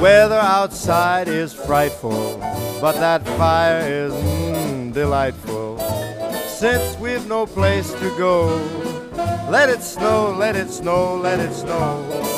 Weather outside is frightful, but that fire is mm, delightful. Since we've no place to go, let it snow, let it snow, let it snow.